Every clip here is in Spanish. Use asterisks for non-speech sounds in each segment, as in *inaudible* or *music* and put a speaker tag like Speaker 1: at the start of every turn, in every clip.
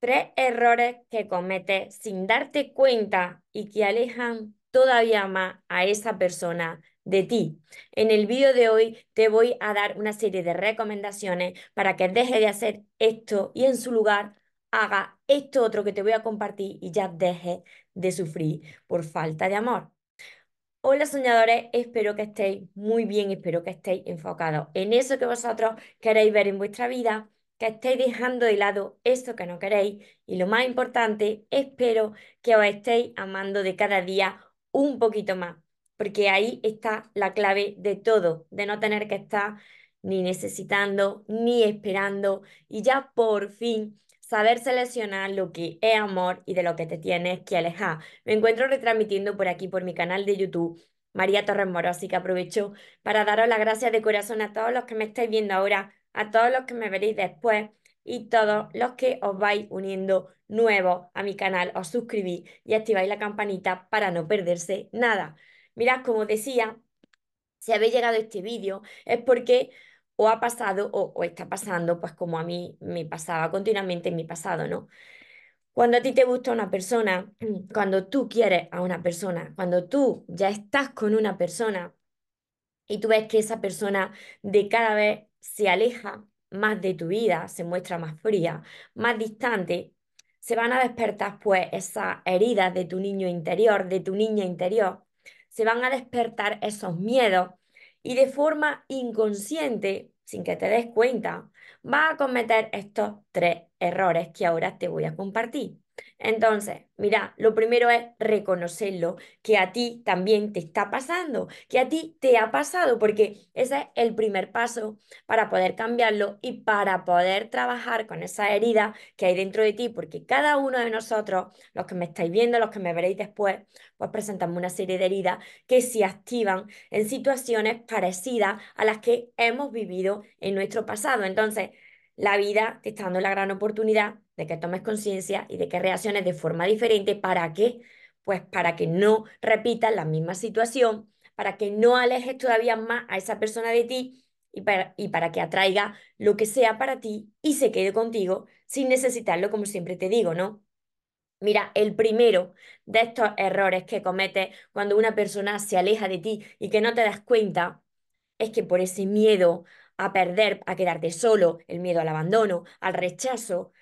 Speaker 1: Tres errores que cometes sin darte cuenta y que alejan todavía más a esa persona de ti. En el vídeo de hoy te voy a dar una serie de recomendaciones para que deje de hacer esto y en su lugar haga esto otro que te voy a compartir y ya deje de sufrir por falta de amor. Hola soñadores, espero que estéis muy bien, espero que estéis enfocados en eso que vosotros queréis ver en vuestra vida que estéis dejando de lado eso que no queréis y lo más importante, espero que os estéis amando de cada día un poquito más, porque ahí está la clave de todo, de no tener que estar ni necesitando ni esperando y ya por fin saber seleccionar lo que es amor y de lo que te tienes que alejar. Me encuentro retransmitiendo por aquí, por mi canal de YouTube, María Torres Moro, así que aprovecho para daros las gracias de corazón a todos los que me estáis viendo ahora a todos los que me veréis después y todos los que os vais uniendo nuevos a mi canal, os suscribís y activáis la campanita para no perderse nada. Mirad, como decía, si habéis llegado este vídeo es porque o ha pasado o, o, está pasando, pues como a mí me pasaba continuamente en mi pasado, ¿no? Cuando a ti te gusta una persona, *clears throat* cuando tú quieres a una persona, cuando tú ya estás con una persona y tú ves que esa persona de cada vez se aleja más de tu vida, se muestra más fría, más distante, se van a despertar pues esas heridas de tu niño interior, de tu niña interior, se van a despertar esos miedos y de forma inconsciente, sin que te des cuenta, va a cometer estos tres errores que ahora te voy a compartir. Entonces, mira, lo primero es reconocerlo, que a ti también te está pasando, que a ti te ha pasado, porque ese es el primer paso para poder cambiarlo y para poder trabajar con esa herida que hay dentro de ti, porque cada uno de nosotros, los que me estáis viendo, los que me veréis después, pues presentamos una serie de heridas que se activan en situaciones parecidas a las que hemos vivido en nuestro pasado. Entonces, la vida te está dando la gran oportunidad de que tomes conciencia y de que reacciones de forma diferente. ¿Para qué? Pues para que no repitas la misma situación, para que no alejes todavía más a esa persona de ti y para, y para que atraiga lo que sea para ti y se quede contigo sin necesitarlo, como siempre te digo, ¿no? Mira, el primero de estos errores que cometes cuando una persona se aleja de ti y que no te das cuenta es que por ese miedo a perder, a quedarte solo, el miedo al abandono, al rechazo,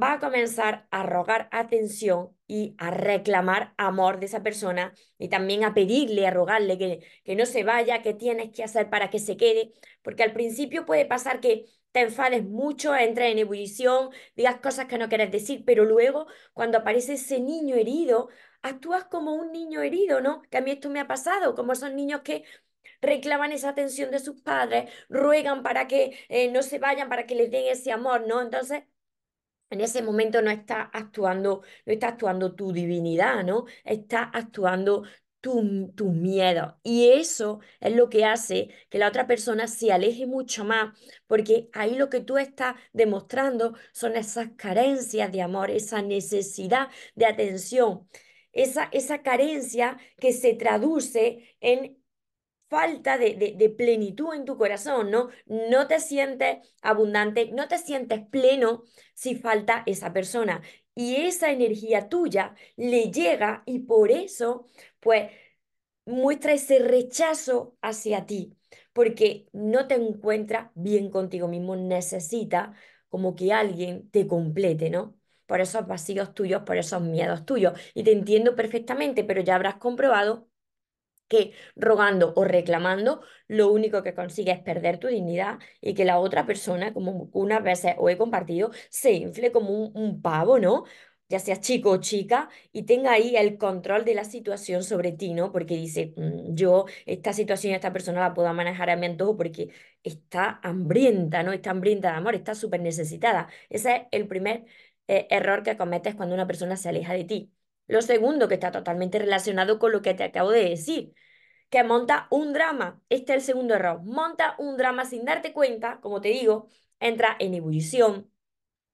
Speaker 1: va a comenzar a rogar atención y a reclamar amor de esa persona y también a pedirle, a rogarle que, que no se vaya, que tienes que hacer para que se quede, porque al principio puede pasar que te enfades mucho, entres en ebullición, digas cosas que no quieres decir, pero luego cuando aparece ese niño herido, actúas como un niño herido, ¿no? Que a mí esto me ha pasado, como son niños que reclaman esa atención de sus padres, ruegan para que eh, no se vayan, para que les den ese amor, ¿no? Entonces, en ese momento no está actuando, no está actuando tu divinidad, ¿no? Está actuando tu, tu miedo. Y eso es lo que hace que la otra persona se aleje mucho más, porque ahí lo que tú estás demostrando son esas carencias de amor, esa necesidad de atención, esa, esa carencia que se traduce en falta de, plenitud en tu corazón, ¿no? No te sientes abundante, no te sientes pleno si falta esa persona. Y esa energía tuya le llega y por eso, pues, muestra ese rechazo hacia ti, porque no te encuentras bien contigo mismo, necesita como que alguien te complete, ¿no? Por esos vacíos tuyos, por esos miedos tuyos. Y te entiendo perfectamente, pero ya habrás comprobado que rogando o reclamando lo único que consigue es perder tu dignidad y que la otra persona, como unas veces os he compartido, se infle como un, pavo, ¿no? ya sea chico o chica, y tenga ahí el control de la situación sobre ti, ¿no? Porque dice, mm, yo esta situación, esta persona la puedo manejar a mi antojo porque está hambrienta, ¿no? Está hambrienta de amor, está súper necesitada. Ese es el primer eh, error que cometes cuando una persona se aleja de ti. Lo segundo, que está totalmente relacionado con lo que te acabo de decir, que monta un drama. Este es el segundo error. Monta un drama sin darte cuenta, como te digo, entra en ebullición,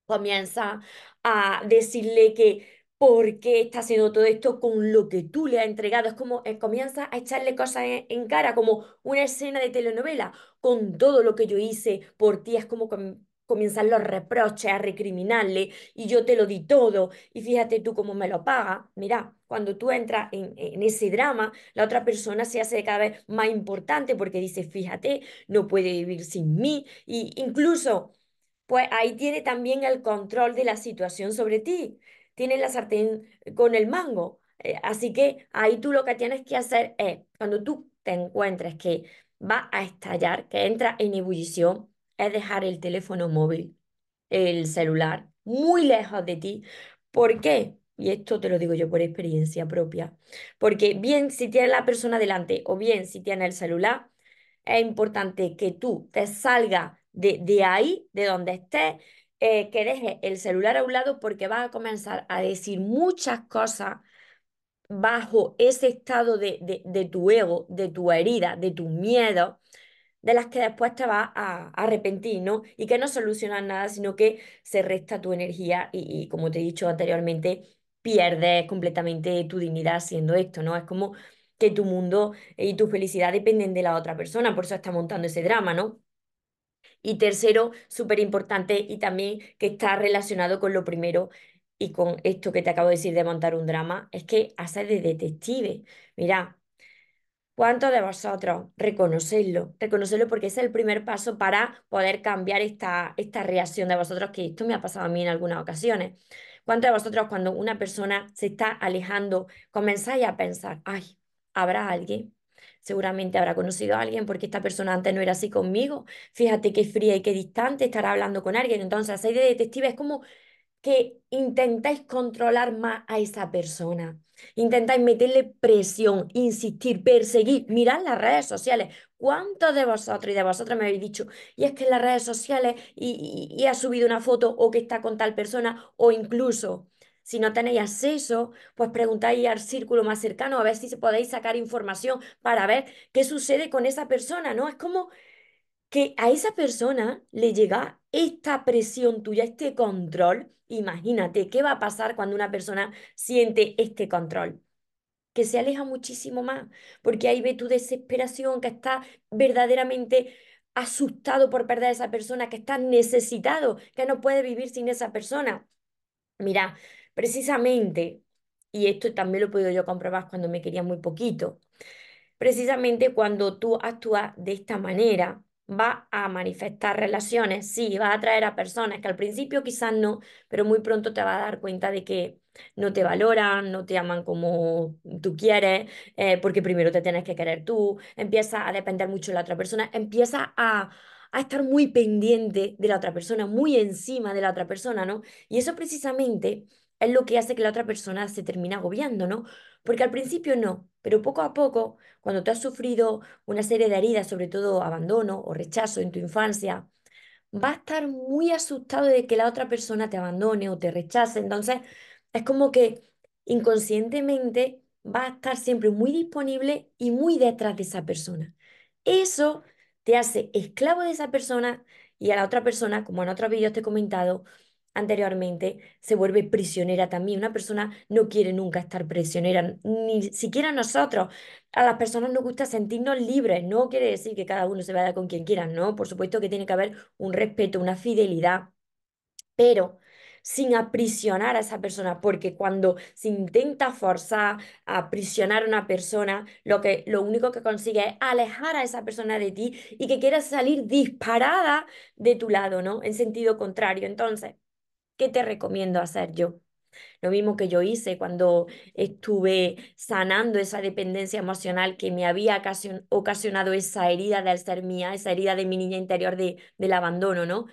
Speaker 1: comienza a decirle que por qué está haciendo todo esto con lo que tú le has entregado. Es como eh, comienza a echarle cosas en, cara, como una escena de telenovela, con todo lo que yo hice por ti. Es como comienzan los reproches a recriminarle y yo te lo di todo y fíjate tú cómo me lo paga. Mira, cuando tú entras en, ese drama, la otra persona se hace cada vez más importante porque dice, fíjate, no puede vivir sin mí y incluso, pues ahí tiene también el control de la situación sobre ti. Tiene la sartén con el mango. Eh, así que ahí tú lo que tienes que hacer es, cuando tú te encuentres que va a estallar, que entra en ebullición, es dejar el teléfono móvil, el celular, muy lejos de ti. ¿Por qué? Y esto te lo digo yo por experiencia propia. Porque bien si tienes la persona delante o bien si tienes el celular, es importante que tú te salgas de, de ahí, de donde estés, eh, que dejes el celular a un lado porque vas a comenzar a decir muchas cosas bajo ese estado de, de, de tu ego, de tu herida, de tu miedo, de las que después te vas a, arrepentir, ¿no? Y que no solucionan nada, sino que se resta tu energía y, como te he dicho anteriormente, pierdes completamente tu dignidad haciendo esto, ¿no? Es como que tu mundo y tu felicidad dependen de la otra persona, por eso está montando ese drama, ¿no? Y tercero, súper importante y también que está relacionado con lo primero y con esto que te acabo de decir de montar un drama, es que haces de detective. Mira, ¿Cuántos de vosotros reconocerlo? Reconocerlo porque es el primer paso para poder cambiar esta, esta reacción de vosotros, que esto me ha pasado a mí en algunas ocasiones. ¿Cuántos de vosotros cuando una persona se está alejando comenzáis a pensar, ay, ¿habrá alguien? Seguramente habrá conocido a alguien porque esta persona antes no era así conmigo. Fíjate qué fría y qué distante estará hablando con alguien. Entonces, hay de detective es como que intentáis controlar más a esa persona. Intentáis meterle presión, insistir, perseguir. Mirad las redes sociales. ¿Cuántos de vosotros y de vosotras me habéis dicho, y es que en las redes sociales y, ha subido una foto o que está con tal persona o incluso si no tenéis acceso, pues preguntáis al círculo más cercano a ver si podéis sacar información para ver qué sucede con esa persona, ¿no? Es como que a esa persona le llega esta presión tuya, este control. Imagínate qué va a pasar cuando una persona siente este control. Que se aleja muchísimo más, porque ahí ve tu desesperación, que estás verdaderamente asustado por perder a esa persona, que estás necesitado, que no puedes vivir sin esa persona. Mira, precisamente, y esto también lo he podido yo comprobar cuando me quería muy poquito, precisamente cuando tú actúas de esta manera, va a manifestar relaciones, sí, va a atraer a personas que al principio quizás no, pero muy pronto te vas a dar cuenta de que no te valoran, no te aman como tú quieres, eh, porque primero te tienes que querer tú, empieza a depender mucho de la otra persona, empieza a, a estar muy pendiente de la otra persona, muy encima de la otra persona, ¿no? Y eso precisamente es lo que hace que la otra persona se termine agobiando, ¿no? Porque al principio no, pero poco a poco, cuando tú has sufrido una serie de heridas, sobre todo abandono o rechazo en tu infancia, va a estar muy asustado de que la otra persona te abandone o te rechace. Entonces, es como que inconscientemente va a estar siempre muy disponible y muy detrás de esa persona. Eso te hace esclavo de esa persona y a la otra persona, como en otros vídeos te he comentado, anteriormente, se vuelve prisionera también. Una persona no quiere nunca estar prisionera, ni siquiera nosotros. A las personas nos gusta sentirnos libres. No quiere decir que cada uno se vaya con quien quiera, no. Por supuesto que tiene que haber un respeto, una fidelidad, pero sin aprisionar a esa persona, porque cuando se intenta forzar a aprisionar a una persona, lo, que, lo único que consigue es alejar a esa persona de ti y que quiera salir disparada de tu lado, ¿no? En sentido contrario. Entonces, ¿Qué te recomiendo hacer yo? Lo mismo que yo hice cuando estuve sanando esa dependencia emocional que me había ocasionado esa herida del ser mía, esa herida de mi niña interior de, del abandono, ¿no?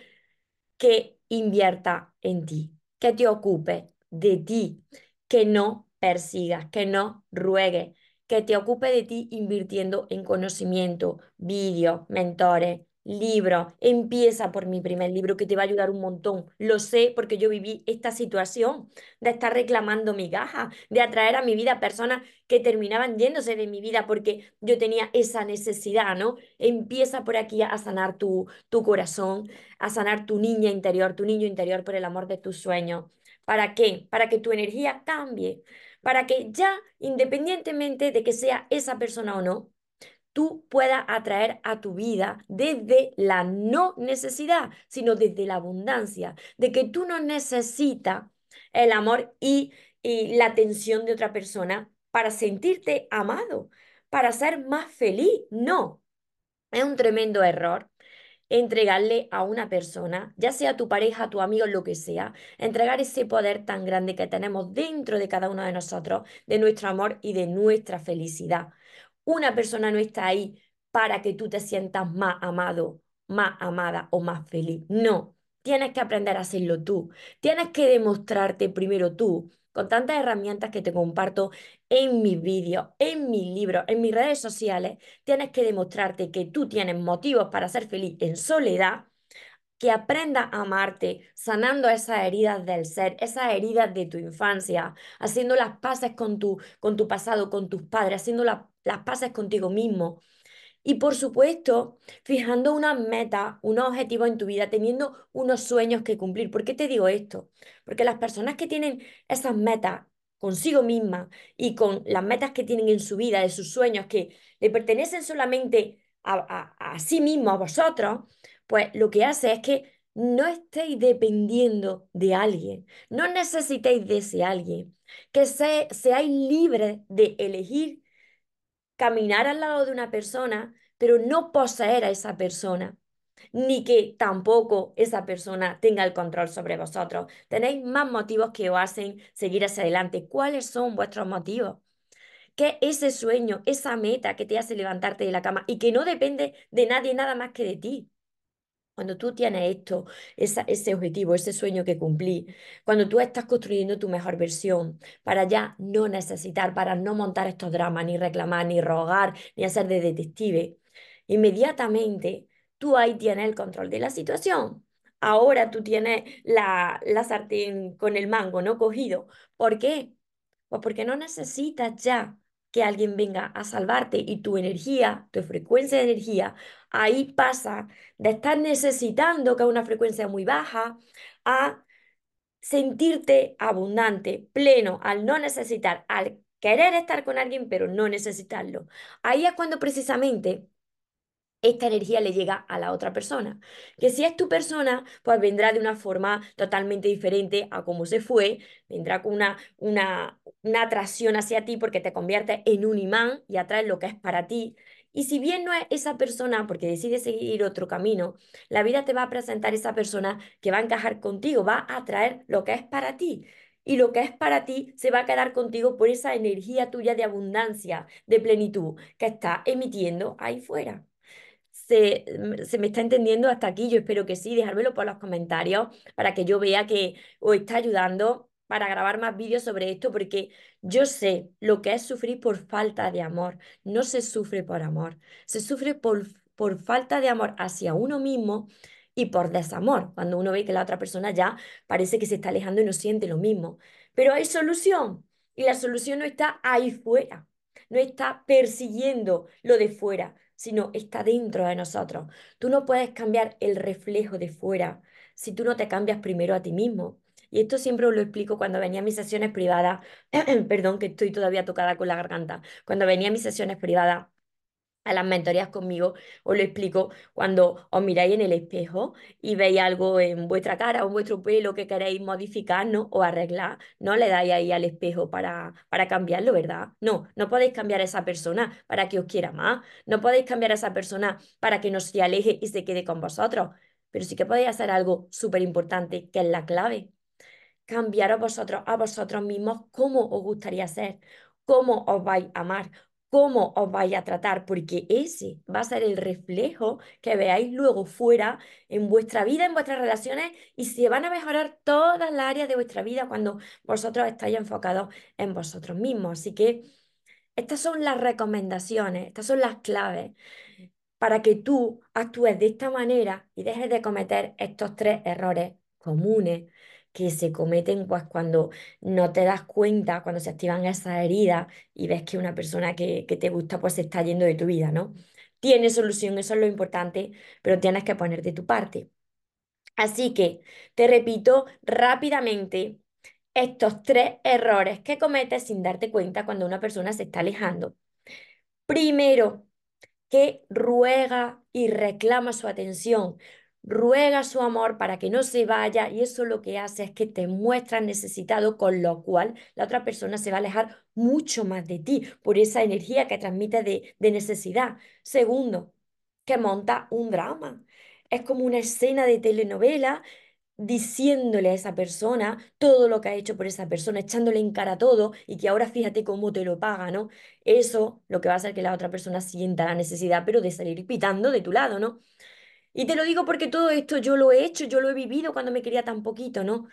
Speaker 1: Que invierta en ti, que te ocupe de ti, que no persigas, que no ruegues, que te ocupe de ti invirtiendo en conocimiento, vídeos, mentores, Libro, empieza por mi primer libro que te va a ayudar un montón. Lo sé porque yo viví esta situación de estar reclamando mi gaja, de atraer a mi vida personas que terminaban yéndose de mi vida porque yo tenía esa necesidad, ¿no? Empieza por aquí a sanar tu, tu corazón, a sanar tu niña interior, tu niño interior por el amor de tus sueños. ¿Para qué? Para que tu energía cambie, para que ya, independientemente de que sea esa persona o no, tú puedas atraer a tu vida desde la no necesidad, sino desde la abundancia, de que tú no necesitas el amor y, y la atención de otra persona para sentirte amado, para ser más feliz. No, es un tremendo error entregarle a una persona, ya sea tu pareja, tu amigo, lo que sea, entregar ese poder tan grande que tenemos dentro de cada uno de nosotros, de nuestro amor y de nuestra felicidad. Una persona no está ahí para que tú te sientas más amado, más amada o más feliz. No, tienes que aprender a hacerlo tú. Tienes que demostrarte primero tú con tantas herramientas que te comparto en mis vídeos, en mis libros, en mis redes sociales, tienes que demostrarte que tú tienes motivos para ser feliz en soledad, que aprendas a amarte, sanando esas heridas del ser, esas heridas de tu infancia, haciendo las paces con tu, con tu pasado, con tus padres, haciendo las paces contigo mismo y por supuesto, fijando unas metas, unos objetivos en tu vida, teniendo unos sueños que cumplir. ¿Por qué te digo esto? Porque las personas que tienen esas metas consigo mismas y con las metas que tienen en su vida, de sus sueños, que le pertenecen solamente a, a, sí mismo, a vosotros, pues lo que hace es que no estéis dependiendo de alguien, no necesitéis de ese alguien, que seáis libres de elegir caminar al lado de una persona, pero no poseer a esa persona, ni que tampoco esa persona tenga el control sobre vosotros. Tenéis más motivos que os hacen seguir hacia adelante. ¿Cuáles son vuestros motivos? ¿Qué es ese sueño, esa meta que te hace levantarte de la cama y que no depende de nadie nada más que de ti? Cuando tú tienes esto, ese objetivo, ese sueño que cumplí, cuando tú estás construyendo tu mejor versión para ya no necesitar, para no montar estos dramas, ni reclamar, ni rogar, ni hacer de detective, inmediatamente tú ahí tienes el control de la situación. Ahora tú tienes la, la sartén con el mango, ¿no? Cogido. ¿Por qué? Pues porque no necesitas ya que alguien venga a salvarte y tu energía, tu frecuencia de energía, ahí pasa de estar necesitando que es una frecuencia muy baja a sentirte abundante, pleno, al no necesitar, al querer estar con alguien pero no necesitarlo. Ahí es cuando precisamente esta energía le llega a la otra persona. Que si es tu persona, pues vendrá de una forma totalmente diferente a cómo se fue, vendrá con una, una, atracción hacia ti porque te convierte en un imán y atraes lo que es para ti. Y si bien no es esa persona, porque decide seguir otro camino, la vida te va a presentar esa persona que va a encajar contigo, va a atraer lo que es para ti. Y lo que es para ti se va a quedar contigo por esa energía tuya de abundancia, de plenitud que está emitiendo ahí fuera se, mm, se, me está entendiendo hasta aquí. Yo espero que sí. Dejármelo por los comentarios para que yo vea que os está ayudando para grabar más vídeos sobre esto, porque yo sé lo que es sufrir por falta de amor. No se sufre por amor, se sufre por, por falta de amor hacia uno mismo y por desamor, cuando uno ve que la otra persona ya parece que se está alejando y no siente lo mismo. Pero hay solución y la solución no está ahí fuera, no está persiguiendo lo de fuera, sino está dentro de nosotros. Tú no puedes cambiar el reflejo de fuera si tú no te cambias primero a ti mismo. Y esto siempre os lo explico cuando venía a mis sesiones privadas, *clears throat* perdón que estoy todavía tocada con la garganta, cuando venía a mis sesiones privadas a las mentorías conmigo, os lo explico cuando os miráis en el espejo y veis algo en vuestra cara o en vuestro pelo que queréis modificar ¿no? o arreglar, no le dais ahí al espejo para, para cambiarlo, ¿verdad? No, no podéis cambiar a esa persona para que os quiera más, no podéis cambiar a esa persona para que no se aleje y se quede con vosotros, pero sí que podéis hacer algo súper importante, que es la clave. Cambiar a vosotros, a vosotros mismos, cómo os gustaría ser, cómo os vais a amar, cómo os vais a tratar, porque ese va a ser el reflejo que veáis luego fuera en vuestra vida, en vuestras relaciones, y se van a mejorar todas las áreas de vuestra vida cuando vosotros estáis enfocados en vosotros mismos. Así que estas son las recomendaciones, estas son las claves para que tú actúes de esta manera y dejes de cometer estos tres errores comunes que se cometen pues cuando no te das cuenta, cuando se activan esas heridas y ves que una persona que, que te gusta pues se está yendo de tu vida, ¿no? Tiene solución, eso es lo importante, pero tienes que poner de tu parte. Así que te repito rápidamente estos tres errores que cometes sin darte cuenta cuando una persona se está alejando. Primero, que ruega y reclama su atención, ruega su amor para que no se vaya y eso lo que hace es que te muestras necesitado, con lo cual la otra persona se va a alejar mucho más de ti por esa energía que transmite de, de necesidad. Segundo, que monta un drama. Es como una escena de telenovela diciéndole a esa persona todo lo que ha hecho por esa persona, echándole en cara todo y que ahora fíjate cómo te lo paga, ¿no? Eso lo que va a hacer que la otra persona sienta la necesidad, pero de salir pitando de tu lado, ¿no? Y te lo digo porque todo esto yo lo he hecho, yo lo he vivido cuando me quería tan poquito, ¿no?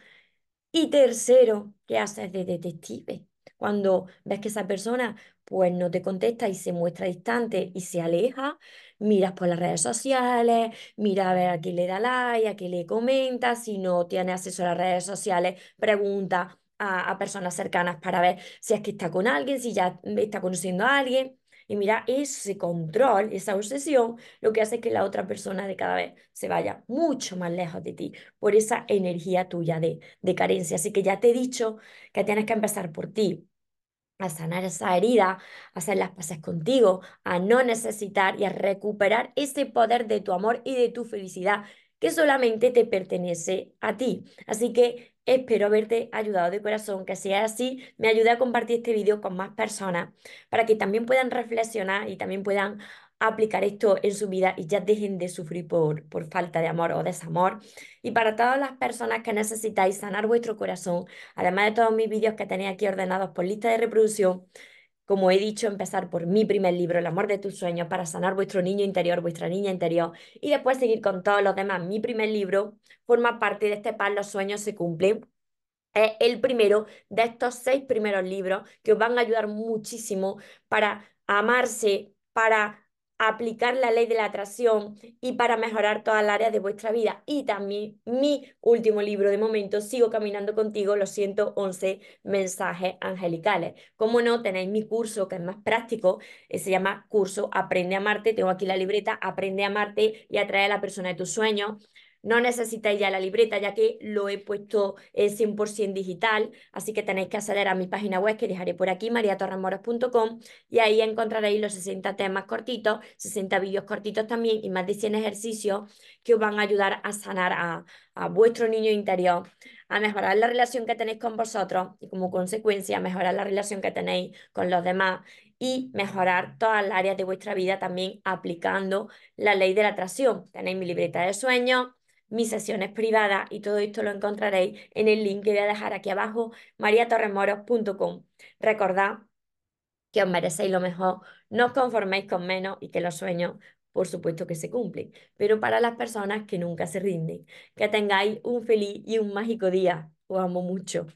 Speaker 1: Y tercero, ¿qué haces de detective? Cuando ves que esa persona pues no te contesta y se muestra distante y se aleja, miras por las redes sociales, mira a ver a quién le da like, a quién le comenta, si no tiene acceso a las redes sociales, pregunta a, a personas cercanas para ver si es que está con alguien, si ya está conociendo a alguien. Y mira, ese control, esa obsesión, lo que hace es que la otra persona de cada vez se vaya mucho más lejos de ti por esa energía tuya de, de carencia. Así que ya te he dicho que tienes que empezar por ti, a sanar esa herida, a hacer las paces contigo, a no necesitar y a recuperar ese poder de tu amor y de tu felicidad que solamente te pertenece a ti. Así que espero haberte ayudado de corazón, que sea así, me ayude a compartir este vídeo con más personas para que también puedan reflexionar y también puedan aplicar esto en su vida y ya dejen de sufrir por, por falta de amor o desamor. Y para todas las personas que necesitáis sanar vuestro corazón, además de todos mis vídeos que tenéis aquí ordenados por lista de reproducción, como he dicho, empezar por mi primer libro, El amor de tus sueños, para sanar vuestro niño interior, vuestra niña interior, y después seguir con todos los demás. Mi primer libro forma parte de este par Los sueños se cumplen. Es el primero de estos seis primeros libros que os van a ayudar muchísimo para amarse, para aplicar la ley de la atracción y para mejorar todas las áreas de vuestra vida. Y también mi último libro de momento, Sigo caminando contigo, los 111 mensajes angelicales. Como no, tenéis mi curso que es más práctico, eh, se llama curso Aprende a amarte. Tengo aquí la libreta, Aprende a amarte y atrae a la persona de tus sueños. No necesitáis ya la libreta, ya que lo he puesto 100% eh, digital, así que tenéis que acceder a mi página web que dejaré por aquí, mariatorremoros.com, y ahí encontraréis los 60 temas cortitos, 60 vídeos cortitos también y más de 100 ejercicios que os van a ayudar a sanar a, a vuestro niño interior, a mejorar la relación que tenéis con vosotros y como consecuencia mejorar la relación que tenéis con los demás y mejorar todas las áreas de vuestra vida también aplicando la ley de la atracción. Tenéis mi libreta de sueños, mis sesiones privadas y todo esto lo encontraréis en el link que voy a dejar aquí abajo, mariatorremoros.com. Recordad que os merecéis lo mejor, no os conforméis con menos y que los sueños, por supuesto que se cumplen, pero para las personas que nunca se rinden. Que tengáis un feliz y un mágico día. Os amo mucho.